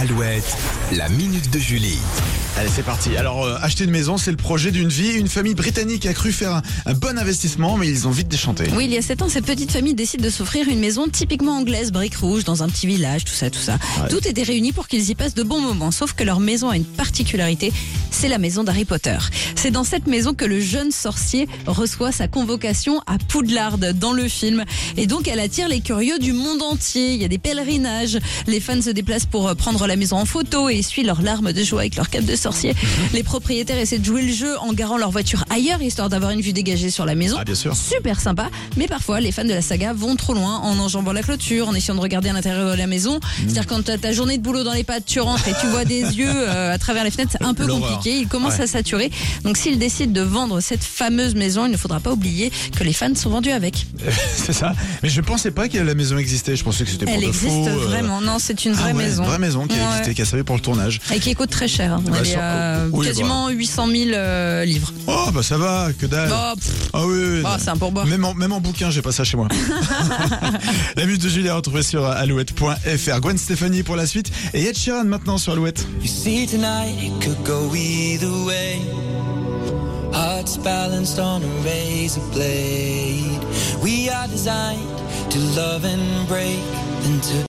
Alouette, la minute de Julie. Allez, c'est parti. Alors, euh, acheter une maison, c'est le projet d'une vie. Une famille britannique a cru faire un, un bon investissement, mais ils ont vite déchanté. Oui, il y a 7 ans, cette petite famille décide de s'offrir une maison typiquement anglaise, briques rouges, dans un petit village, tout ça, tout ça. Tout était réuni pour qu'ils y passent de bons moments, sauf que leur maison a une particularité, c'est la maison d'Harry Potter. C'est dans cette maison que le jeune sorcier reçoit sa convocation à Poudlard dans le film. Et donc, elle attire les curieux du monde entier. Il y a des pèlerinages. Les fans se déplacent pour euh, prendre la maison en photo et essuient leurs larmes de joie avec leur cape de sorcier. Les propriétaires essaient de jouer le jeu en garant leur voiture ailleurs, histoire d'avoir une vue dégagée sur la maison. Ah, bien sûr. Super sympa. Mais parfois, les fans de la saga vont trop loin en enjambant la clôture, en essayant de regarder à l'intérieur de la maison. C'est-à-dire quand t'as ta journée de boulot dans les pattes, tu rentres et tu vois des yeux euh, à travers les fenêtres, c'est un peu compliqué. Il commence Ouais. à saturer. Donc s'ils décident de vendre cette fameuse maison, il ne faudra pas oublier que les fans sont vendus avec. c'est ça. Mais je pensais pas que la maison existait. Je pensais que c'était pour Elle de existe faux, euh, vraiment. Non, c'est une Ah vraie ouais, maison. Une vraie maison qui a Ouais. existé, qui a servi pour le tournage. Et qui coûte très cher. hein. Bah, À oui, quasiment 800 000 euh, livres. Oh, bah ça va, que dalle. Oh, Ah oui, oui, oh, c'est un pourboire. Même en, même en bouquin, j'ai pas ça chez moi. la minute de Julie à retrouver sur alouette.fr. Gwen Stéphanie pour la suite. Et Ed Sheeran maintenant sur Alouette. You see tonight it could go either way. Hearts balanced on a razor blade. We are designed to love and break, then to